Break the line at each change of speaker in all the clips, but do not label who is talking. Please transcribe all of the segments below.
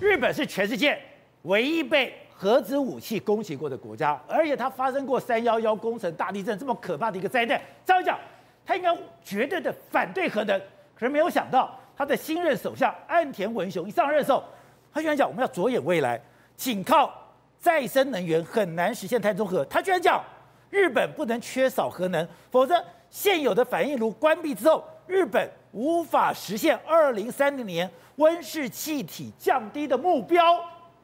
日本是全世界唯一被核子武器攻击过的国家，而且它发生过三幺幺工程大地震这么可怕的一个灾难。照讲，他应该绝对的反对核能，可是没有想到，他的新任首相岸田文雄一上任的时候，他居然讲我们要着眼未来，仅靠再生能源很难实现碳中和。他居然讲日本不能缺少核能，否则现有的反应炉关闭之后，日本无法实现二零三零年温室气体降低的目标。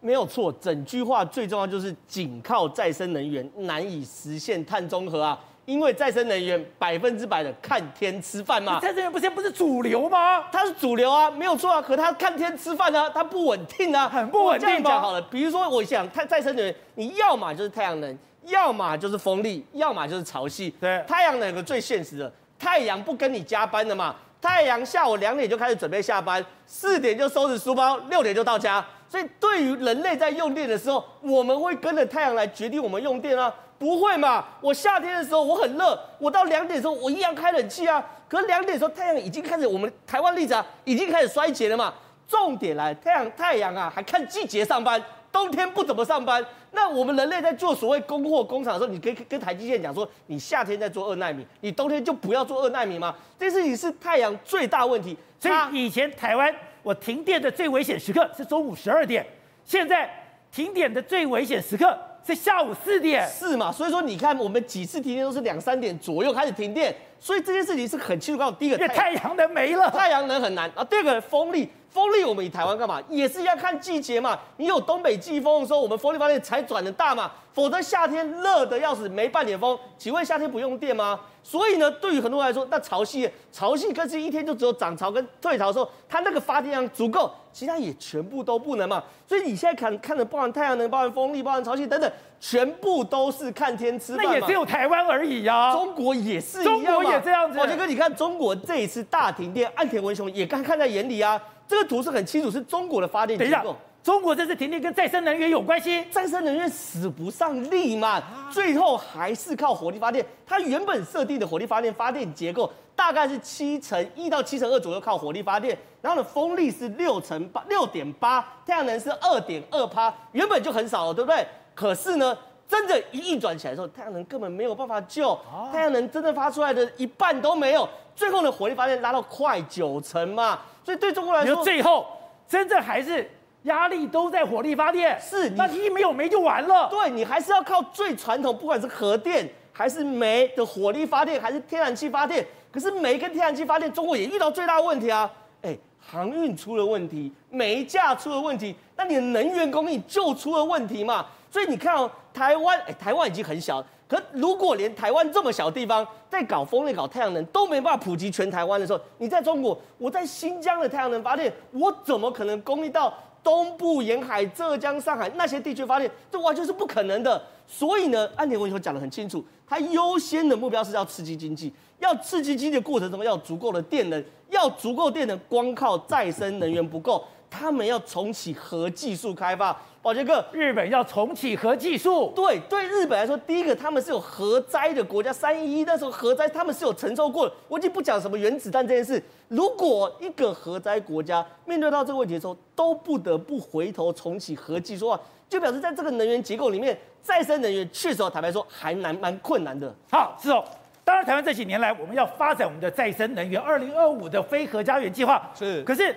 没有错，整句话最重要就是仅靠再生能源难以实现碳中和啊。因为再生能源百分之百的看天吃饭嘛，
再生能源不现在不是主流吗？
它是主流啊，没有错啊。可它看天吃饭啊，它不稳定啊，
很不稳定。
这样讲好了，比如说我想，太再生能源，你要嘛就是太阳能，要么就是风力，要么就是潮汐。
对，
太阳能有个最现实的，太阳不跟你加班的嘛。太阳下午两点就开始准备下班，四点就收拾书包，六点就到家。所以对于人类在用电的时候，我们会跟着太阳来决定我们用电啊。不会嘛？我夏天的时候我很热，我到两点的时候我一样开冷气啊。可是两点的时候太阳已经开始，我们台湾例子啊，已经开始衰竭了嘛。重点来，太阳太阳啊，还看季节上班，冬天不怎么上班。那我们人类在做所谓供货工厂的时候，你可以跟台积电讲说，你夏天在做二纳米，你冬天就不要做二纳米吗？这事情是太阳最大问题。
所以以前台湾我停电的最危险时刻是中午十二点，现在停电的最危险时刻。是下午四点，
是嘛？所以说你看，我们几次停电都是两三点左右开始停电，所以这件事情是很清楚。告诉第一个，
太阳能没了，
太阳能很难啊。第二个，风力，风力我们以台湾干嘛？也是要看季节嘛。你有东北季风的时候，我们风力发电才转的大嘛。否则夏天热得要死，没半点风，请问夏天不用电吗？所以呢，对于很多人来说，那潮汐，潮汐更是一天就只有涨潮跟退潮的时候，它那个发电量足够，其他也全部都不能嘛。所以你现在看看的，包含太阳能、包含风力、包含潮汐等等，全部都是看天吃饭。
那也只有台湾而已呀、啊，
中国也是一样，
中国也这样子。
宝杰哥，你看中国这一次大停电，岸田文雄也看看在眼里啊。这个图是很清楚，是中国的发电结构。
中国这次停电跟再生能源有关系，
再生能源使不上力嘛，最后还是靠火力发电。它原本设定的火力发电发电结构大概是七成一到七成二左右靠火力发电，然后呢，风力是六成八六点八，太阳能是二点二趴，原本就很少了，对不对？可是呢，真的，一运转起来的时候，太阳能根本没有办法救，太阳能真正发出来的一半都没有。最后呢，火力发电拉到快九成嘛，所以对中国来说，
最后真正还是。压力都在火力发电，
是，
那一没有煤就完了。
对，你还是要靠最传统，不管是核电还是煤的火力发电，还是天然气发电。可是煤跟天然气发电，中国也遇到最大的问题啊！哎，航运出了问题，煤价出了问题，那你的能源供应就出了问题嘛。所以你看哦，台湾，哎，台湾已经很小，可如果连台湾这么小地方在搞风力、搞太阳能都没办法普及全台湾的时候，你在中国，我在新疆的太阳能发电，我怎么可能供应到？东部沿海、浙江、上海那些地区发电，这完全是不可能的。所以呢，安田文雄讲得很清楚，他优先的目标是要刺激经济，要刺激经济的过程中要足够的电能，要足够电能，光靠再生能源不够，他们要重启核技术开发。宝杰哥，
日本要重启核技术？
对，对日本来说，第一个他们是有核灾的国家，三一一那时候核灾他们是有承受过的。我已经不讲什么原子弹这件事，如果一个核灾国家面对到这个问题的时候，都不得不回头重启核技术的话，就表示在这个能源结构里面，再生能源确实坦白说还蛮蛮困难的。
好，是哦。当然，台湾这几年来我们要发展我们的再生能源，二零二五的非核家园计划
是，
可是。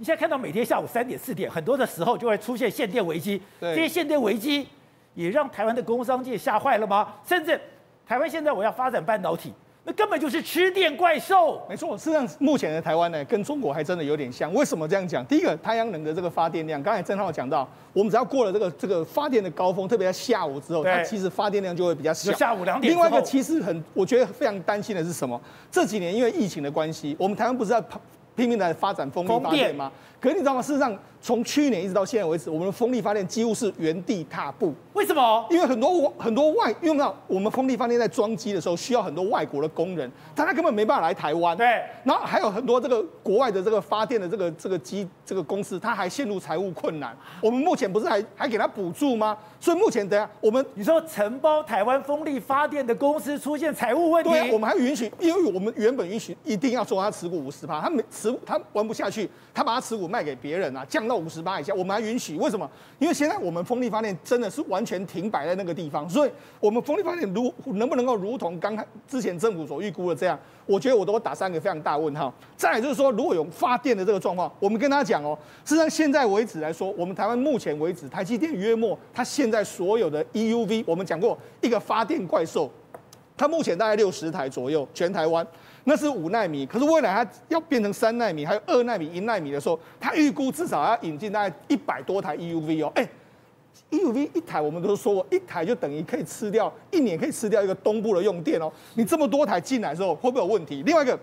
你现在看到每天下午三点四点，很多的时候就会出现限电危机。这些限电危机也让台湾的工商界吓坏了吗？甚至台湾现在我要发展半导体，那根本就是吃电怪兽。
没错，事实上目前的台湾呢，跟中国还真的有点像。为什么这样讲？第一个，太阳能的这个发电量，刚才郑浩讲到，我们只要过了这个这个发电的高峰，特别在下午之后，它其实发电量就会比较小。
下午两点。
另外一个，其实很，我觉得非常担心的是什么？这几年因为疫情的关系，我们台湾不是在拼命的发展风力发电吗？可是你知道吗？事实上，从去年一直到现在为止，我们的风力发电几乎是原地踏步。
为什么？
因为很多很多外，因为我们风力发电在装机的时候需要很多外国的工人，但他根本没办法来台湾。
对。
然后还有很多这个国外的这个发电的这个这个机这个公司，他还陷入财务困难。我们目前不是还还给他补助吗？所以目前等下我们
你说承包台湾风力发电的公司出现财务问题，
对，我们还允许，因为我们原本允许一定要说他持股五十趴，他没持他玩不下去，他把他持股卖给别人啊，降到五十八以下，我们还允许。为什么？因为现在我们风力发电真的是完全停摆在那个地方，所以我们风力发电如能不能够如同刚才之前政府所预估的这样，我觉得我都会打三个非常大问号。再来就是说，如果有发电的这个状况，我们跟他讲哦，事实上现在为止来说，我们台湾目前为止，台积电约莫它现在所有的 EUV，我们讲过一个发电怪兽，它目前大概六十台左右，全台湾。那是五纳米，可是未来它要变成三纳米，还有二纳米、一纳米的时候，它预估至少要引进大概一百多台 EUV 哦。哎，EUV 一台我们都说过，一台就等于可以吃掉一年可以吃掉一个东部的用电哦。你这么多台进来的时候，会不会有问题？另外一个，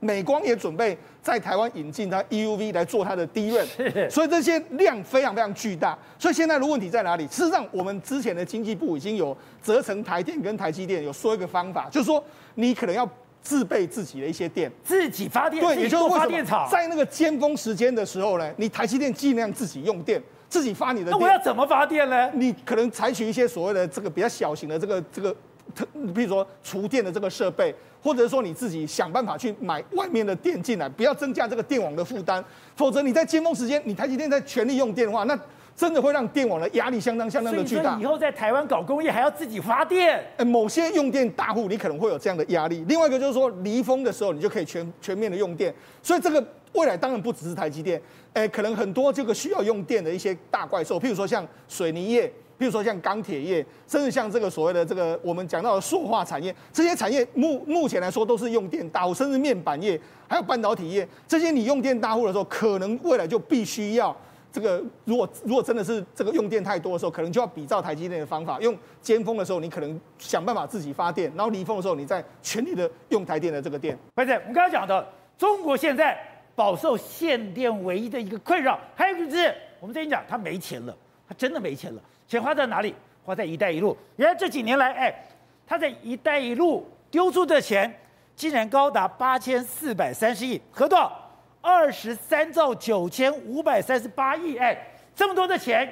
美光也准备在台湾引进它 EUV 来做它的 DRAM，所以这些量非常非常巨大。所以现在的问题在哪里？事实上，我们之前的经济部已经有责成台电跟台积电有说一个方法，就是说你可能要。自备自己的一些电，
自己发电，
对，也就是
发电厂，
在那个尖峰时间的时候呢，你台积电尽量自己用电，自己发你的电。
那我要怎么发电呢？
你可能采取一些所谓的这个比较小型的这个这个特，比如说厨电的这个设备，或者说你自己想办法去买外面的电进来，不要增加这个电网的负担。否则你在尖峰时间，你台积电在全力用电的话，那。真的会让电网的压力相当相当的巨大。
以后在台湾搞工业还要自己发电。
呃，某些用电大户你可能会有这样的压力。另外一个就是说离峰的时候你就可以全全面的用电。所以这个未来当然不只是台积电，哎，可能很多这个需要用电的一些大怪兽，譬如说像水泥业，譬如说像钢铁业，甚至像这个所谓的这个我们讲到的塑化产业，这些产业目目前来说都是用电大户，甚至面板业还有半导体业，这些你用电大户的时候，可能未来就必须要。这个如果如果真的是这个用电太多的时候，可能就要比照台积电的方法，用尖峰的时候你可能想办法自己发电，然后离峰的时候你再全力的用台电的这个电。
不是，我们刚刚讲的，中国现在饱受限电唯一的一个困扰，还有一个就是我们之前讲他没钱了，他真的没钱了，钱花在哪里？花在“一带一路”。原来这几年来，哎，他在“一带一路”丢出的钱竟然高达八千四百三十亿，合多少？二十三兆九千五百三十八亿，哎，这么多的钱，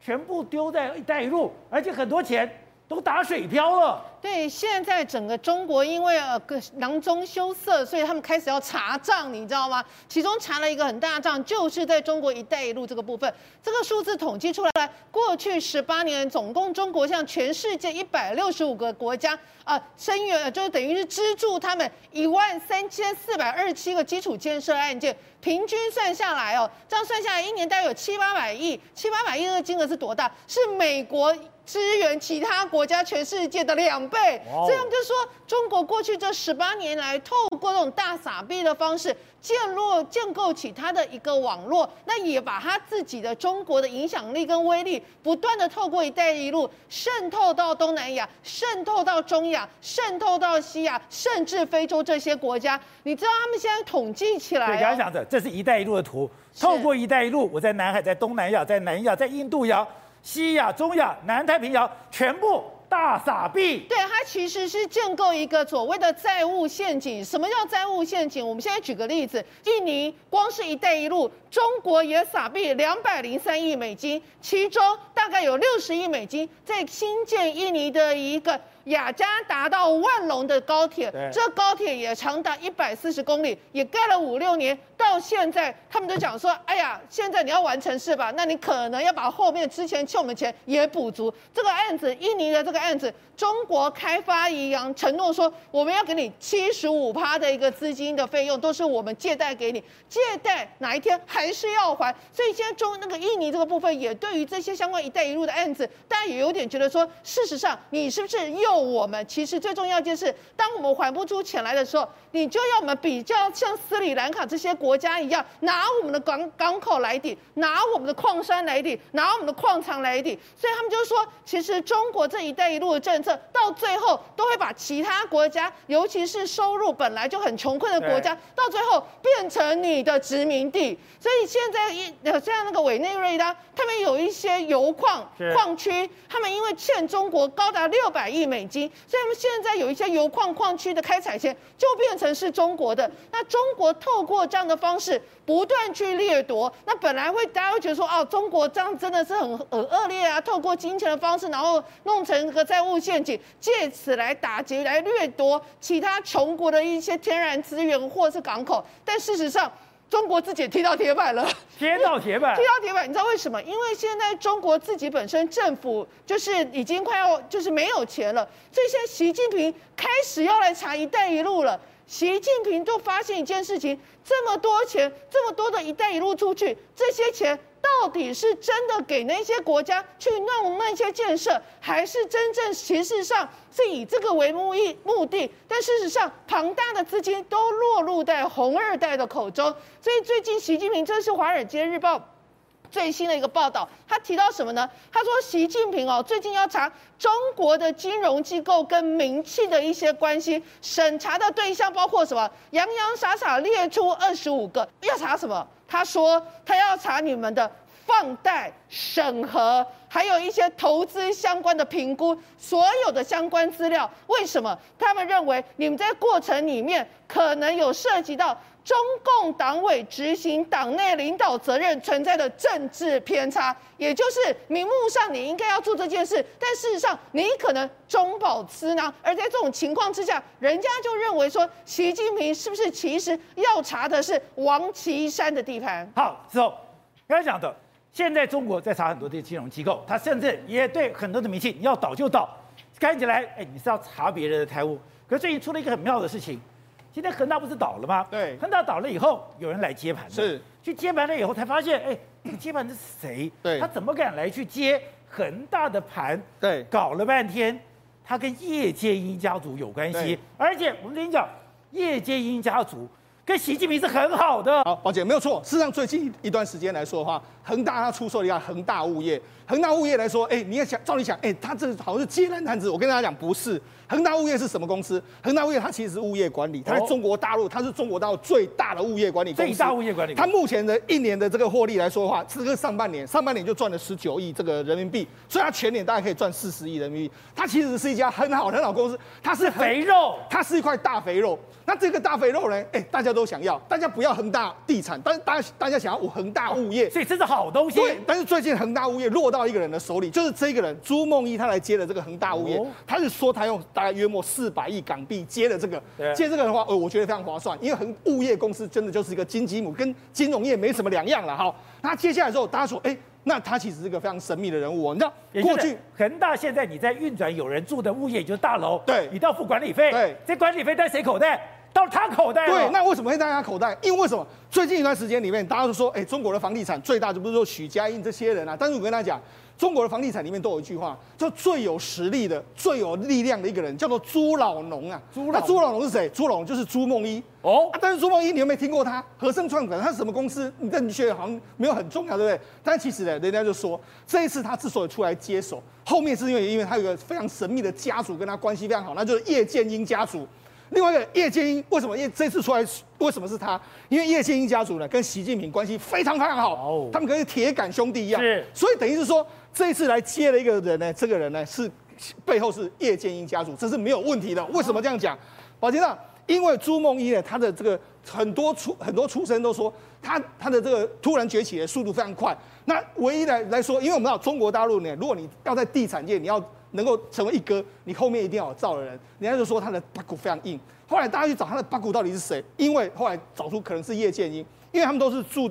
全部丢在“一带一路”，而且很多钱都打水漂了。
对，现在整个中国因为呃囊中羞涩，所以他们开始要查账，你知道吗？其中查了一个很大账，就是在中国“一带一路”这个部分。这个数字统计出来了，过去十八年总共中国向全世界一百六十五个国家啊，声援，就是等于是资助他们一万三千四百二十七个基础建设案件，平均算下来哦，这样算下来一年大概有七八百亿，七八百亿的金额是多大？是美国。支援其他国家，全世界的两倍，这样就说中国过去这十八年来，透过这种大撒币的方式，建落建构起它的一个网络，那也把它自己的中国的影响力跟威力，不断的透过“一带一路”渗透到东南亚，渗透到中亚，渗透到西亚，甚至非洲这些国家。你知道他们现在统计起来、哦，
对，刚刚讲的，这是一带一路的图，透过“一带一路”，我在南海，在东南亚，在南亚，在印度洋。西亚、中亚、南太平洋全部大傻币，
对，它其实是建构一个所谓的债务陷阱。什么叫债务陷阱？我们现在举个例子，印尼光是一带一路，中国也傻币两百零三亿美金，其中大概有六十亿美金在新建印尼的一个。雅加达到万隆的高铁，这高铁也长达一百四十公里，也盖了五六年，到现在他们都讲说，哎呀，现在你要完成是吧？那你可能要把后面之前欠我们钱也补足。这个案子，印尼的这个案子，中国开发银行承诺说，我们要给你七十五趴的一个资金的费用，都是我们借贷给你，借贷哪一天还是要还。所以现在中那个印尼这个部分，也对于这些相关“一带一路”的案子，大家也有点觉得说，事实上你是不是诱？我们其实最重要就是，当我们还不出钱来的时候，你就要我们比较像斯里兰卡这些国家一样，拿我们的港港口来抵，拿我们的矿山来抵，拿我们的矿场来抵。所以他们就说，其实中国这一带一路的政策，到最后都会把其他国家，尤其是收入本来就很穷困的国家，到最后变成你的殖民地。所以现在一像那个委内瑞拉，他们有一些油矿矿区，他们因为欠中国高达六百亿美金。所以，他们现在有一些油矿矿区的开采权就变成是中国的。那中国透过这样的方式不断去掠夺，那本来会大家会觉得说，哦，中国这样真的是很很恶劣啊！透过金钱的方式，然后弄成一个债务陷阱，借此来打劫、来掠夺其他穷国的一些天然资源或是港口。但事实上，中国自己也踢到铁板了，
踢到铁板，
踢到铁板，你知道为什么？因为现在中国自己本身政府就是已经快要就是没有钱了，所以现在习近平开始要来查“一带一路”了。习近平就发现一件事情：这么多钱，这么多的一带一路出去，这些钱。到底是真的给那些国家去弄那些建设，还是真正形式上是以这个为目的目的？但事实上，庞大的资金都落入在红二代的口中。所以最近习近平，这是《华尔街日报》最新的一个报道，他提到什么呢？他说习近平哦，最近要查中国的金融机构跟民企的一些关系，审查的对象包括什么？洋洋洒洒列出二十五个，要查什么？他说他要查你们的放贷审核，还有一些投资相关的评估，所有的相关资料。为什么？他们认为你们在过程里面可能有涉及到中共党委执行党内领导责任存在的政治偏差，也就是名目上你应该要做这件事，但事实上你可能中饱私囊。而在这种情况之下，人家就认为说，习近平是不是其实要查的是王岐山的地盘？
好，之后刚才讲的，现在中国在查很多的金融机构，他甚至也对很多的民企，你要倒就倒，看起来哎，你是要查别人的财务。可是最近出了一个很妙的事情。今天恒大不是倒了吗？
对，
恒大倒了以后，有人来接盘。
是，
去接盘了以后，才发现，哎，接盘的是谁？
对，
他怎么敢来去接恒大的盘？
对，
搞了半天，他跟叶剑英家族有关系。而且我们跟你讲，叶剑英家族跟习近平是很好的。
好，宝姐没有错。事实上，最近一段时间来说的话，恒大他出售了一家恒大物业。恒大物业来说，哎，你也想，照理想，哎，他这好像是接烂摊子。我跟大家讲，不是。恒大物业是什么公司？恒大物业它其实是物业管理，它在中国大陆，它是中国大陆最大的物业管理公司。
最大物业管理。
它目前的一年的这个获利来说的话，这个上半年，上半年就赚了十九亿这个人民币，所以它全年大概可以赚四十亿人民币。它其实是一家很好很好公司，它是
肥肉，
它是一块大肥肉。那这个大肥肉呢？哎，大家都想要，大家不要恒大地产，但是大家大家想要我恒大物业，
所以这是好东西。
对，但是最近恒大物业落到一个人的手里，就是这个人朱梦一，他来接了这个恒大物业，他是说他用大概约莫四。百亿港币接了这个，接这个的话，呃，我觉得非常划算，因为恒物业公司真的就是一个金鸡母，跟金融业没什么两样了哈。那接下来之后，大家说，哎，那他其实是个非常神秘的人物。你知道，过去
恒大现在你在运转有人住的物业，就是大楼，
对，
你都要付管理费，
对，
这管理费在谁口袋？到他口袋。
对，那为什么会在他口袋？因为为什么？最近一段时间里面，大家都说，哎，中国的房地产最大就不是说许家印这些人啊，但是我跟大家讲。中国的房地产里面都有一句话，叫最有实力的、最有力量的一个人，叫做朱老农啊。朱老，那朱老农是谁？朱老农就是朱梦一哦、啊。但是朱梦一，你有没有听过他？和盛创展，他是什么公司？你这你觉得好像没有很重要，对不对？但其实呢，人家就说，这一次他之所以出来接手，后面是因为因为他有一个非常神秘的家族跟他关系非常好，那就是叶剑英家族。另外一个叶剑英为什么？因为这次出来为什么是他？因为叶剑英家族呢跟习近平关系非常非常好，哦、他们跟铁杆兄弟一样，
是，
所以等于是说这一次来接了一个人呢，这个人呢是背后是叶剑英家族，这是没有问题的。为什么这样讲？宝杰长，因为朱梦一呢，他的这个很多出很多出身都说他他的这个突然崛起的速度非常快。那唯一来来说，因为我们知道中国大陆呢，如果你要在地产界你要。能够成为一哥，你后面一定要有造的人。人家就说他的八股非常硬。后来大家去找他的八股到底是谁？因为后来找出可能是叶剑英，因为他们都是住，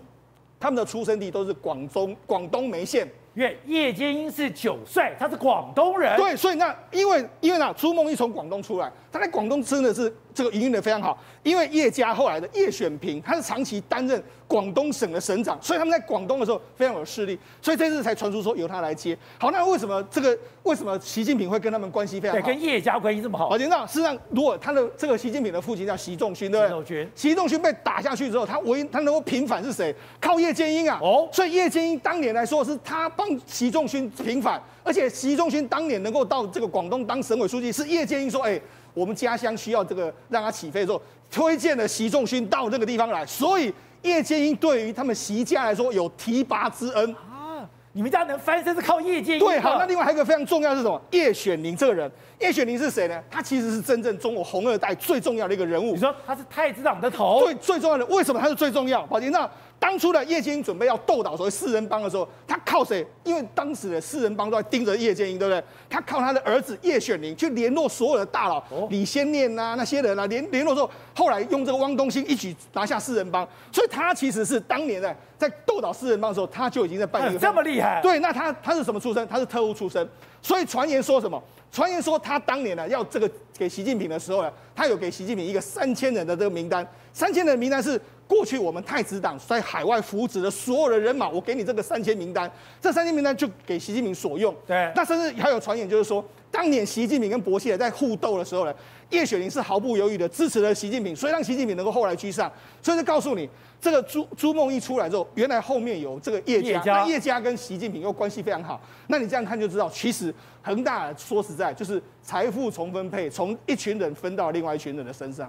他们的出生地都是广东广东梅县。
因为叶剑英是九帅，他是广东人。
对，所以那因为因为呢，朱梦一从广东出来，他在广东真的是这个营运的非常好。因为叶家后来的叶选平，他是长期担任广东省的省长，所以他们在广东的时候非常有势力，所以这次才传出说由他来接。好，那为什么这个为什么习近平会跟他们关系非常好？
对，跟叶家关系这么好？
我知道，事实上，如果他的这个习近平的父亲叫习仲勋，对不对？习仲勋，习仲勋被打下去之后，他唯一他能够平反是谁？靠叶剑英啊！哦，所以叶剑英当年来说是他帮习仲勋。平反，而且习仲勋当年能够到这个广东当省委书记，是叶剑英说：“哎，我们家乡需要这个让他起飞的时候，推荐了习仲勋到这个地方来。所以叶剑英对于他们习家来说有提拔之恩啊。
你们家能翻身是靠叶剑英。
对，好，那另外还有一个非常重要的是什么？叶选宁这个人。”叶选宁是谁呢？他其实是真正中国红二代最重要的一个人物。
你说他是太子党的头？
对，最重要的。为什么他是最重要？宝杰，那当初的叶剑英准备要斗倒所谓四人帮的时候，他靠谁？因为当时的四人帮都在盯着叶剑英，对不对？他靠他的儿子叶选宁去联络所有的大佬，李先念呐那些人啊，联联络之后，后来用这个汪东兴一举拿下四人帮，所以他其实是当年的在斗倒四人帮的时候，他就已经在扮演
这么厉害。
对，那他他是什么出身？他是特务出身，所以传言说什么？传言说他当年呢要这个给习近平的时候呢，他有给习近平一个三千人的这个名单，三千人的名单是。过去我们太子党在海外扶植的所有的人马，我给你这个三千名单，这三千名单就给习近平所用。
对，
那甚至还有传言，就是说，当年习近平跟薄熙来在互斗的时候呢，叶雪玲是毫不犹豫的支持了习近平，所以让习近平能够后来居上。所以就告诉你，这个朱朱梦一出来之后，原来后面有这个叶家，那叶家跟习近平又关系非常好。那你这样看就知道，其实恒大说实在就是财富重分配，从一群人分到另外一群人的身上。